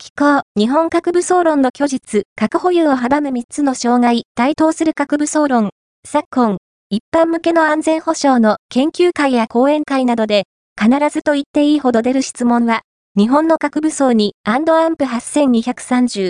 気候、日本核武装論の虚実、核保有を阻む3つの障害、対等する核武装論。昨今、一般向けの安全保障の研究会や講演会などで、必ずと言っていいほど出る質問は、日本の核武装にアンプ8230